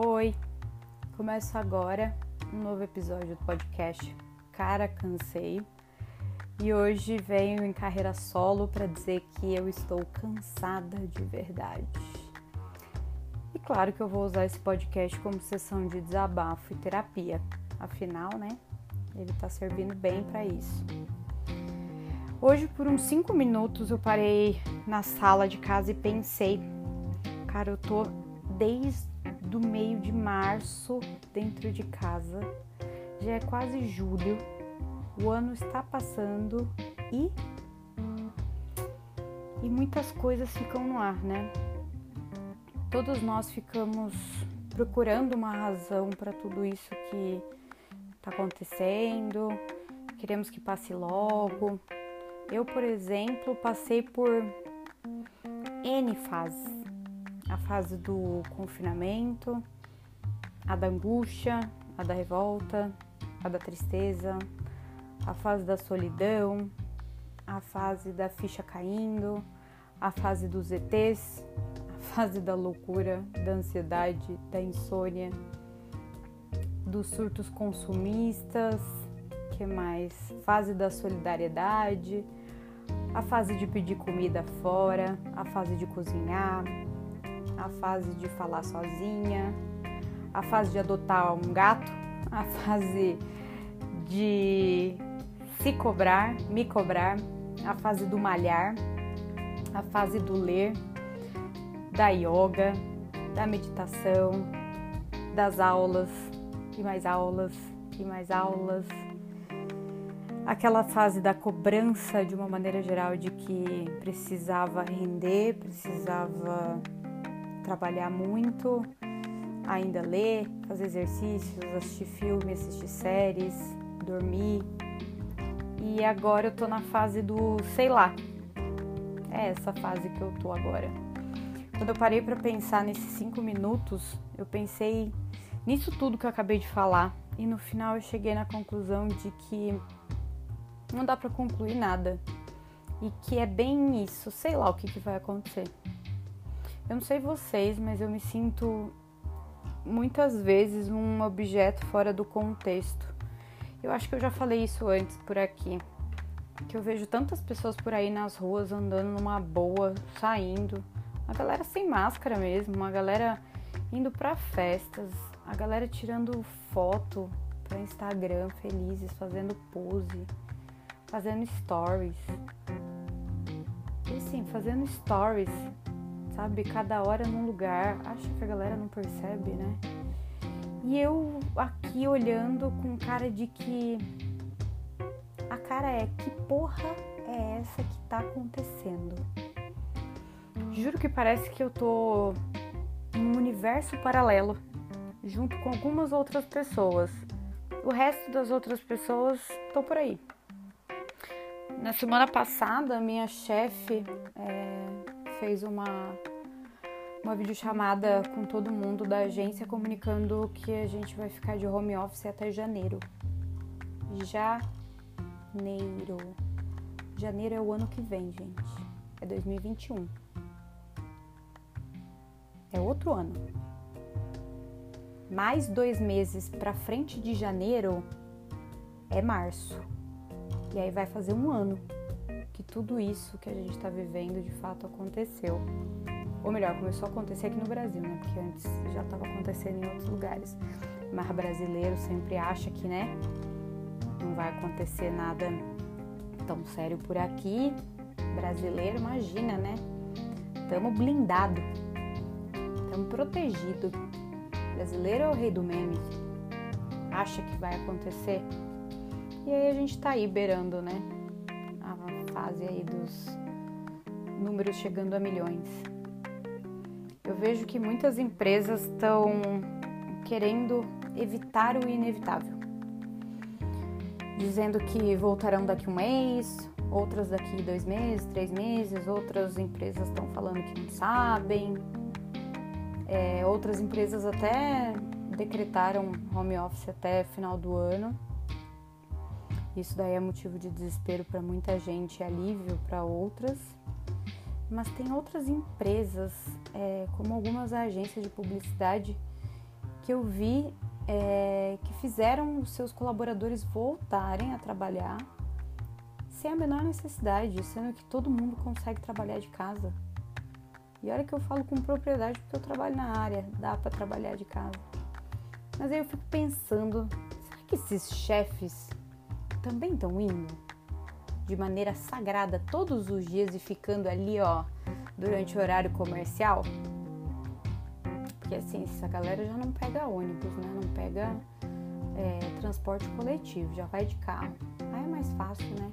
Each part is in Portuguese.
Oi, começo agora um novo episódio do podcast Cara Cansei e hoje venho em carreira solo para dizer que eu estou cansada de verdade. E claro que eu vou usar esse podcast como sessão de desabafo e terapia, afinal, né? Ele tá servindo bem para isso. Hoje, por uns 5 minutos, eu parei na sala de casa e pensei, cara, eu tô desde do meio de março dentro de casa. Já é quase julho, o ano está passando e e muitas coisas ficam no ar, né? Todos nós ficamos procurando uma razão para tudo isso que está acontecendo, queremos que passe logo. Eu, por exemplo, passei por N fases a fase do confinamento, a da angústia, a da revolta, a da tristeza, a fase da solidão, a fase da ficha caindo, a fase dos ETs, a fase da loucura, da ansiedade, da insônia, dos surtos consumistas, que mais? Fase da solidariedade, a fase de pedir comida fora, a fase de cozinhar, a fase de falar sozinha, a fase de adotar um gato, a fase de se cobrar, me cobrar, a fase do malhar, a fase do ler, da yoga, da meditação, das aulas e mais aulas e mais aulas. Aquela fase da cobrança de uma maneira geral de que precisava render, precisava trabalhar muito, ainda ler, fazer exercícios, assistir filme, assistir séries, dormir. E agora eu tô na fase do sei lá. É essa fase que eu tô agora. Quando eu parei para pensar nesses cinco minutos, eu pensei nisso tudo que eu acabei de falar e no final eu cheguei na conclusão de que não dá para concluir nada e que é bem isso, sei lá o que, que vai acontecer. Eu não sei vocês, mas eu me sinto muitas vezes um objeto fora do contexto. Eu acho que eu já falei isso antes por aqui. Que eu vejo tantas pessoas por aí nas ruas andando numa boa, saindo. A galera sem máscara mesmo, uma galera indo para festas, a galera tirando foto para Instagram felizes, fazendo pose, fazendo stories. E assim, fazendo stories sabe? Cada hora num lugar. Acho que a galera não percebe, né? E eu aqui olhando com cara de que. A cara é: que porra é essa que tá acontecendo? Juro que parece que eu tô em um universo paralelo, junto com algumas outras pessoas. O resto das outras pessoas estão por aí. Na semana passada, minha chefe é, fez uma, uma videochamada com todo mundo da agência comunicando que a gente vai ficar de home office até janeiro. Janeiro. Janeiro é o ano que vem, gente. É 2021. É outro ano. Mais dois meses para frente de janeiro é março. E aí vai fazer um ano que tudo isso que a gente está vivendo de fato aconteceu. Ou melhor, começou a acontecer aqui no Brasil, né? Porque antes já estava acontecendo em outros lugares. Mas brasileiro sempre acha que, né? Não vai acontecer nada tão sério por aqui. Brasileiro, imagina, né? Tamo blindado. Tamo protegido. Brasileiro é o rei do meme. Acha que vai acontecer. E aí a gente tá aí beirando, né? fase aí dos números chegando a milhões. Eu vejo que muitas empresas estão querendo evitar o inevitável, dizendo que voltarão daqui um mês, outras daqui dois meses, três meses, outras empresas estão falando que não sabem, é, outras empresas até decretaram home office até final do ano. Isso daí é motivo de desespero para muita gente e alívio para outras. Mas tem outras empresas, é, como algumas agências de publicidade, porque eu vi é, que fizeram os seus colaboradores voltarem a trabalhar sem a menor necessidade, sendo que todo mundo consegue trabalhar de casa. E olha que eu falo com propriedade porque eu trabalho na área, dá para trabalhar de casa. Mas aí eu fico pensando, será que esses chefes também estão indo de maneira sagrada todos os dias e ficando ali, ó, durante o horário comercial? Porque assim, essa galera já não pega ônibus, né? Não pega é, transporte coletivo, já vai de carro. Aí é mais fácil, né?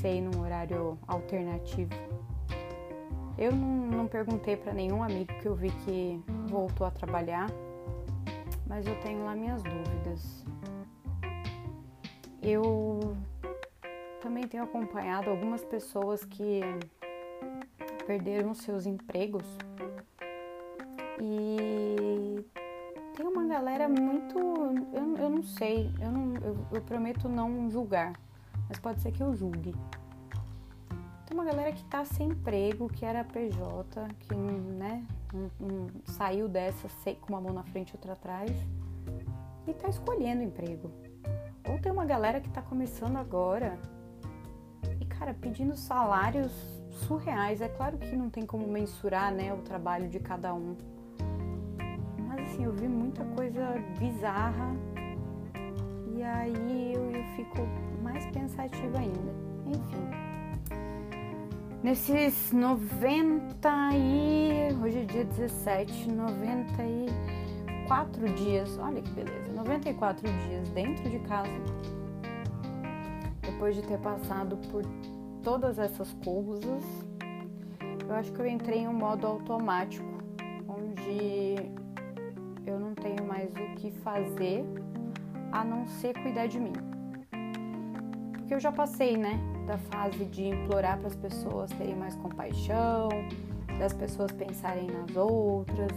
Ser num horário alternativo. Eu não, não perguntei para nenhum amigo que eu vi que voltou a trabalhar, mas eu tenho lá minhas dúvidas. Eu também tenho acompanhado algumas pessoas que perderam seus empregos e tem uma galera muito. Eu, eu não sei, eu, não, eu, eu prometo não julgar, mas pode ser que eu julgue. Tem uma galera que tá sem emprego, que era PJ, que né, um, um, saiu dessa com uma mão na frente e outra atrás e tá escolhendo emprego. Ou tem uma galera que tá começando agora cara, pedindo salários surreais. É claro que não tem como mensurar, né, o trabalho de cada um. Mas assim, eu vi muita coisa bizarra e aí eu, eu fico mais pensativa ainda. Enfim. Nesses 90 e. Hoje é dia 17, 94 dias. Olha que beleza, 94 dias dentro de casa. Depois de ter passado por todas essas coisas, eu acho que eu entrei em um modo automático, onde eu não tenho mais o que fazer a não ser cuidar de mim. Porque eu já passei, né? da fase de implorar para as pessoas terem mais compaixão, das pessoas pensarem nas outras.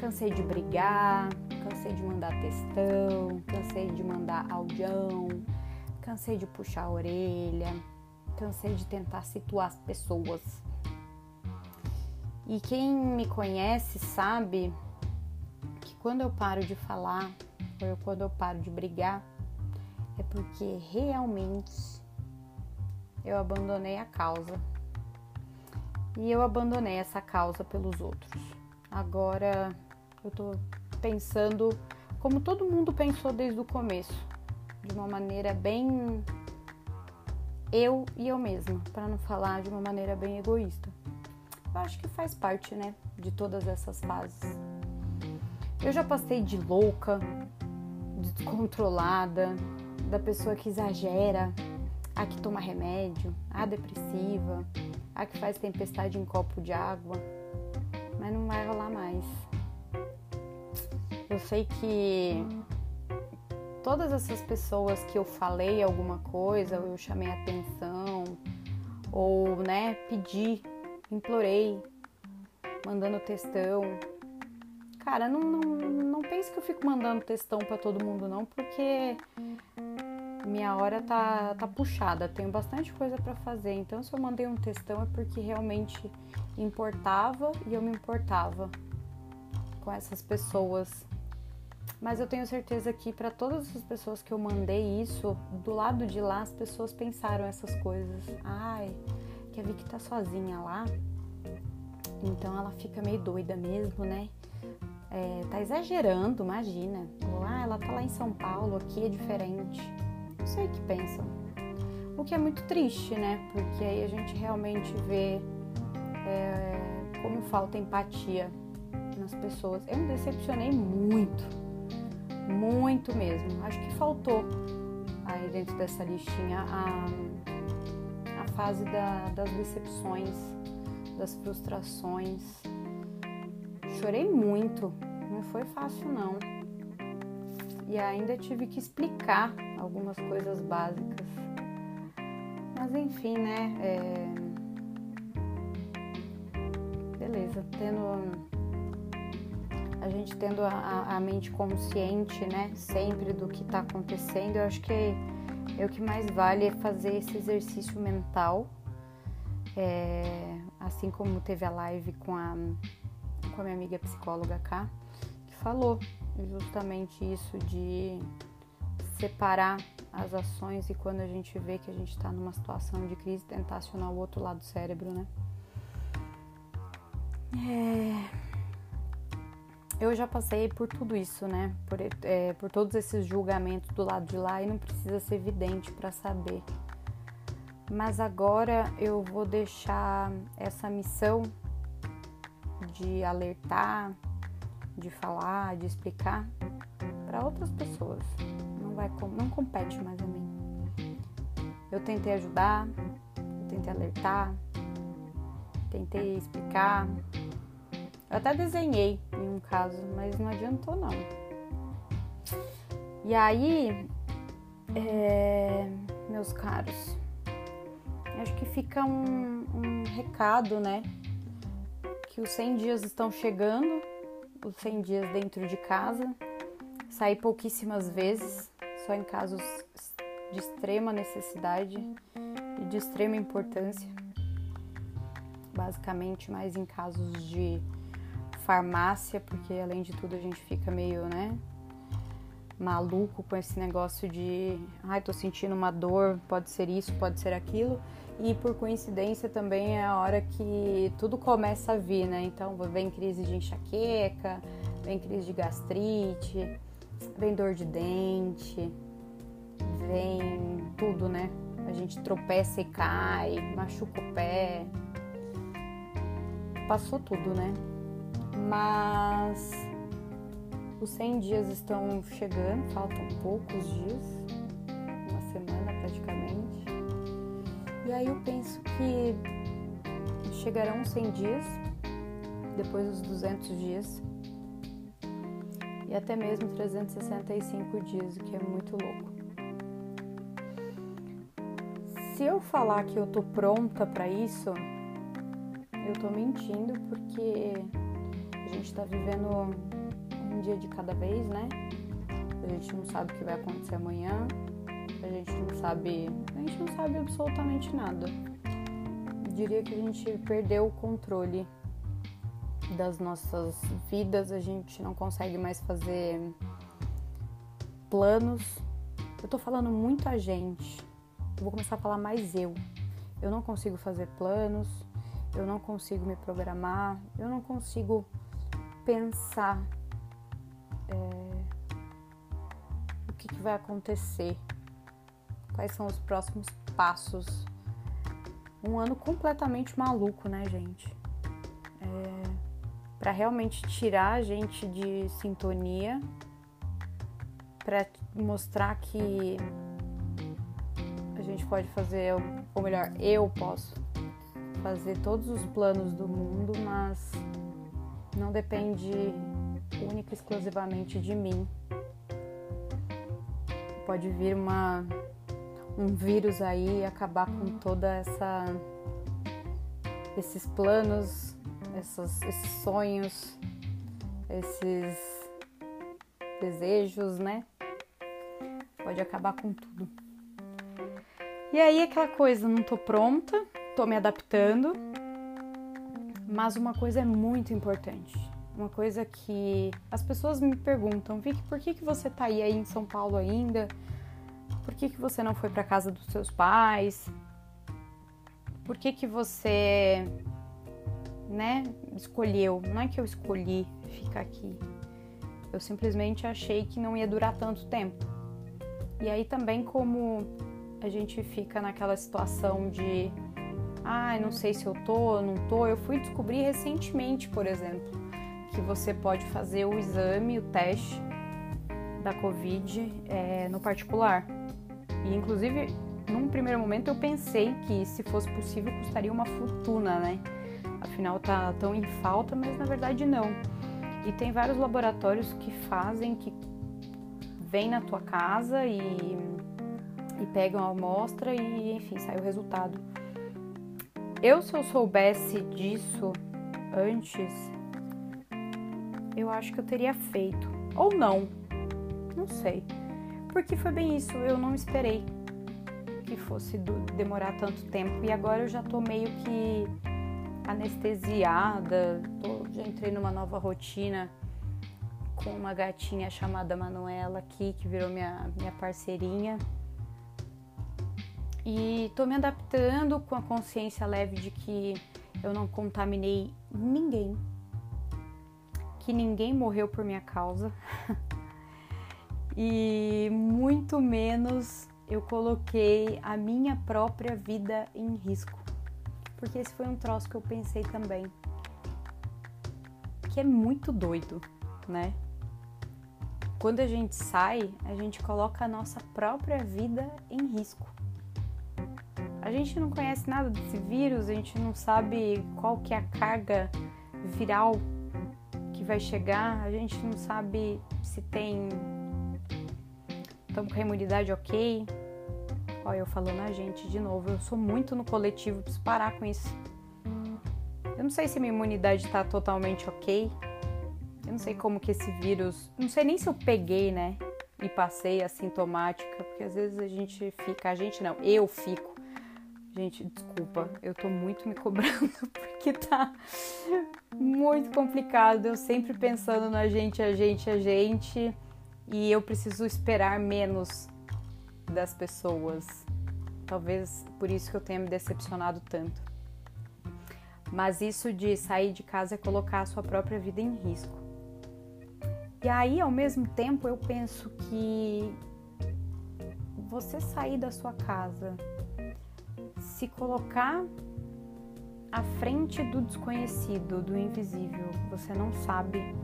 Cansei de brigar, cansei de mandar textão, cansei de mandar audião, cansei de puxar a orelha, cansei de tentar situar as pessoas. E quem me conhece sabe que quando eu paro de falar, ou quando eu paro de brigar, é porque realmente eu abandonei a causa. E eu abandonei essa causa pelos outros. Agora eu tô pensando como todo mundo pensou desde o começo, de uma maneira bem eu e eu mesma, para não falar de uma maneira bem egoísta. Eu acho que faz parte, né, de todas essas fases. Eu já passei de louca, descontrolada, da pessoa que exagera, a que toma remédio, a depressiva, a que faz tempestade em copo de água, mas não vai rolar mais. Eu sei que todas essas pessoas que eu falei alguma coisa, ou eu chamei atenção, ou né, pedi, implorei, mandando textão. Cara, não, não, não pense que eu fico mandando textão para todo mundo, não, porque minha hora tá, tá puxada, tenho bastante coisa para fazer. Então, se eu mandei um textão é porque realmente importava e eu me importava com essas pessoas. Mas eu tenho certeza que para todas as pessoas que eu mandei isso, do lado de lá as pessoas pensaram essas coisas. Ai, que a Vicky tá sozinha lá, então ela fica meio doida mesmo, né? É, tá exagerando, imagina. Ah, ela tá lá em São Paulo, aqui é diferente não sei o que pensam. O que é muito triste, né? Porque aí a gente realmente vê é, como falta empatia nas pessoas. Eu me decepcionei muito, muito mesmo. Acho que faltou aí dentro dessa listinha a, a fase da, das decepções, das frustrações. Chorei muito, não foi fácil não. E ainda tive que explicar algumas coisas básicas. Mas enfim, né? É... Beleza, tendo a gente tendo a, a, mente consciente, né, sempre do que está acontecendo, eu acho que é, o que mais vale é fazer esse exercício mental, é, assim como teve a live com a, com a minha amiga psicóloga cá, que falou justamente isso de separar as ações e quando a gente vê que a gente está numa situação de crise, tentar acionar o outro lado do cérebro, né? É... Eu já passei por tudo isso, né? Por, é, por todos esses julgamentos do lado de lá e não precisa ser evidente para saber. Mas agora eu vou deixar essa missão de alertar, de falar, de explicar para outras pessoas. Não vai não compete mais a mim. Eu tentei ajudar, eu tentei alertar, tentei explicar. Eu até desenhei em um caso, mas não adiantou não. E aí, é, meus caros, acho que fica um, um recado, né? Que os 100 dias estão chegando, os 100 dias dentro de casa. Saí pouquíssimas vezes, só em casos de extrema necessidade e de extrema importância. Basicamente, mais em casos de farmácia, porque além de tudo a gente fica meio, né, maluco com esse negócio de, ai, tô sentindo uma dor, pode ser isso, pode ser aquilo. E por coincidência também é a hora que tudo começa a vir, né? Então vem crise de enxaqueca, vem crise de gastrite, vem dor de dente, vem tudo, né? A gente tropeça e cai, machuca o pé. Passou tudo, né? Mas os 100 dias estão chegando, faltam poucos dias, uma semana praticamente. E aí eu penso que chegarão 100 dias, depois dos 200 dias, e até mesmo 365 dias, o que é muito louco. Se eu falar que eu tô pronta para isso, eu tô mentindo porque a gente está vivendo um dia de cada vez, né? A gente não sabe o que vai acontecer amanhã. A gente não sabe, a gente não sabe absolutamente nada. Eu diria que a gente perdeu o controle das nossas vidas, a gente não consegue mais fazer planos. Eu tô falando muito a gente. Eu vou começar a falar mais eu. Eu não consigo fazer planos, eu não consigo me programar, eu não consigo pensar é, o que, que vai acontecer, quais são os próximos passos. Um ano completamente maluco, né, gente? É, para realmente tirar a gente de sintonia, para mostrar que a gente pode fazer, ou melhor, eu posso fazer todos os planos do mundo, mas não depende única e exclusivamente de mim. Pode vir uma, um vírus aí e acabar com toda essa esses planos, essas, esses sonhos, esses desejos, né? Pode acabar com tudo. E aí aquela coisa, não tô pronta, tô me adaptando mas uma coisa é muito importante. Uma coisa que as pessoas me perguntam, Vicky, por que, que você tá aí, aí em São Paulo ainda? Por que, que você não foi para casa dos seus pais? Por que, que você, né, escolheu? Não é que eu escolhi ficar aqui. Eu simplesmente achei que não ia durar tanto tempo. E aí também como a gente fica naquela situação de ah, não sei se eu tô não tô. Eu fui descobrir recentemente, por exemplo, que você pode fazer o exame, o teste da Covid é, no particular. E inclusive, num primeiro momento eu pensei que se fosse possível custaria uma fortuna, né? Afinal tá tão em falta, mas na verdade não. E tem vários laboratórios que fazem, que vêm na tua casa e, e pegam a amostra e enfim, sai o resultado. Eu, se eu soubesse disso antes, eu acho que eu teria feito. Ou não. Não sei. Porque foi bem isso, eu não esperei que fosse demorar tanto tempo. E agora eu já tô meio que anestesiada, tô, já entrei numa nova rotina com uma gatinha chamada Manuela aqui, que virou minha, minha parceirinha. E tô me adaptando com a consciência leve de que eu não contaminei ninguém, que ninguém morreu por minha causa. e muito menos eu coloquei a minha própria vida em risco. Porque esse foi um troço que eu pensei também. Que é muito doido, né? Quando a gente sai, a gente coloca a nossa própria vida em risco. A gente não conhece nada desse vírus, a gente não sabe qual que é a carga viral que vai chegar, a gente não sabe se tem estamos com a imunidade ok. Olha, eu falando a gente de novo, eu sou muito no coletivo, preciso parar com isso. Eu não sei se minha imunidade tá totalmente ok. Eu não sei como que esse vírus. Não sei nem se eu peguei, né? E passei assintomática, porque às vezes a gente fica. A gente não, eu fico. Gente, desculpa, eu tô muito me cobrando porque tá muito complicado. Eu sempre pensando na gente, a gente, a gente e eu preciso esperar menos das pessoas. Talvez por isso que eu tenha me decepcionado tanto. Mas isso de sair de casa é colocar a sua própria vida em risco. E aí, ao mesmo tempo, eu penso que você sair da sua casa, se colocar à frente do desconhecido, do invisível, você não sabe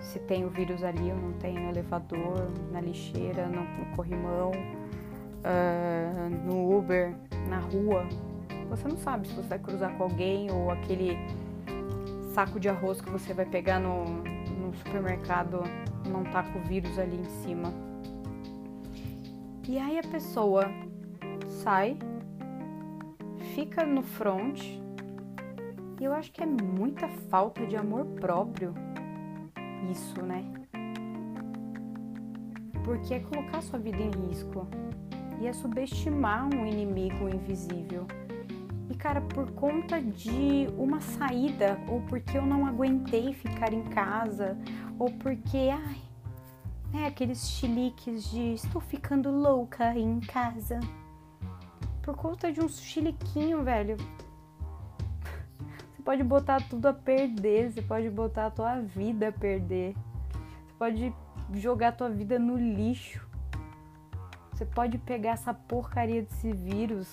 se tem o vírus ali ou não tem no elevador, na lixeira, no, no corrimão, uh, no Uber, na rua. Você não sabe se você vai cruzar com alguém ou aquele saco de arroz que você vai pegar no, no supermercado não tá com o vírus ali em cima. E aí a pessoa sai, fica no front, e eu acho que é muita falta de amor próprio isso, né? Porque é colocar sua vida em risco e é subestimar um inimigo invisível. E cara, por conta de uma saída, ou porque eu não aguentei ficar em casa, ou porque, ai, né, aqueles chiliques de estou ficando louca em casa. Por conta de um chiliquinho, velho, você pode botar tudo a perder, você pode botar a tua vida a perder. Você pode jogar a tua vida no lixo. Você pode pegar essa porcaria desse vírus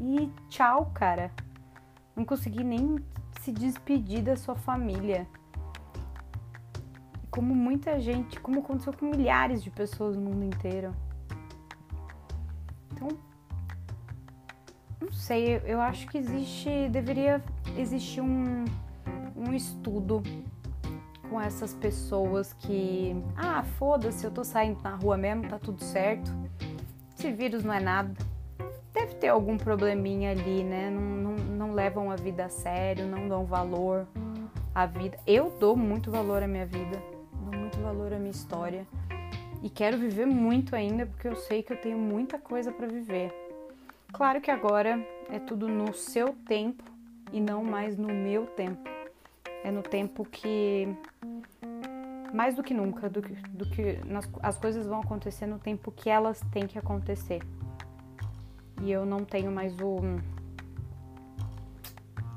e tchau, cara. Não consegui nem se despedir da sua família. Como muita gente, como aconteceu com milhares de pessoas no mundo inteiro. Então, sei, eu acho que existe, deveria existir um, um estudo com essas pessoas que, ah, foda-se, eu tô saindo na rua mesmo, tá tudo certo. Esse vírus não é nada. Deve ter algum probleminha ali, né? Não, não, não levam a vida a sério, não dão valor à vida. Eu dou muito valor à minha vida, dou muito valor à minha história. E quero viver muito ainda porque eu sei que eu tenho muita coisa para viver. Claro que agora é tudo no seu tempo e não mais no meu tempo. É no tempo que mais do que nunca, do que, do que nas, as coisas vão acontecer no tempo que elas têm que acontecer. E eu não tenho mais o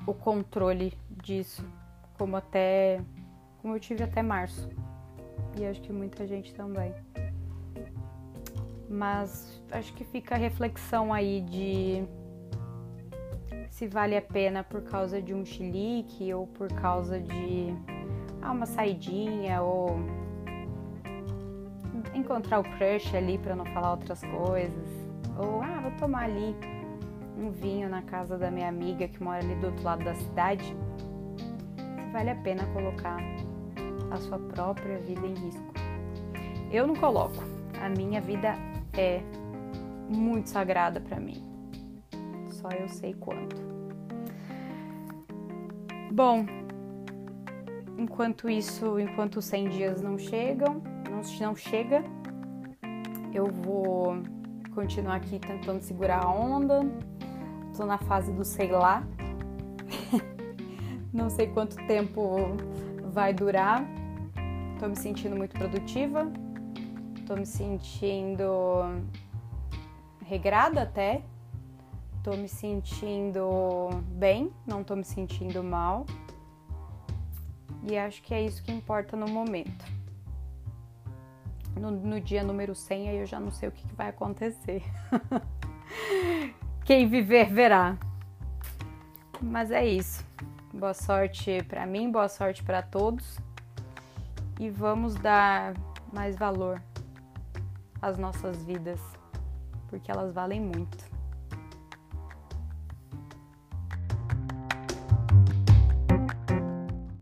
o controle disso, como até como eu tive até março. E acho que muita gente também. Mas acho que fica a reflexão aí de se vale a pena por causa de um chilique ou por causa de ah, uma saidinha ou encontrar o crush ali para não falar outras coisas. Ou ah, vou tomar ali um vinho na casa da minha amiga que mora ali do outro lado da cidade. Se vale a pena colocar a sua própria vida em risco. Eu não coloco. A minha vida é muito sagrada para mim. Só eu sei quanto. Bom, enquanto isso, enquanto os 100 dias não chegam, não, não chega, eu vou continuar aqui tentando segurar a onda. Tô na fase do sei lá. não sei quanto tempo vai durar, tô me sentindo muito produtiva, tô me sentindo regrada até, tô me sentindo bem, não tô me sentindo mal. E acho que é isso que importa no momento. No, no dia número 100, aí eu já não sei o que, que vai acontecer. Quem viver, verá. Mas é isso. Boa sorte para mim, boa sorte para todos. E vamos dar mais valor às nossas vidas, porque elas valem muito.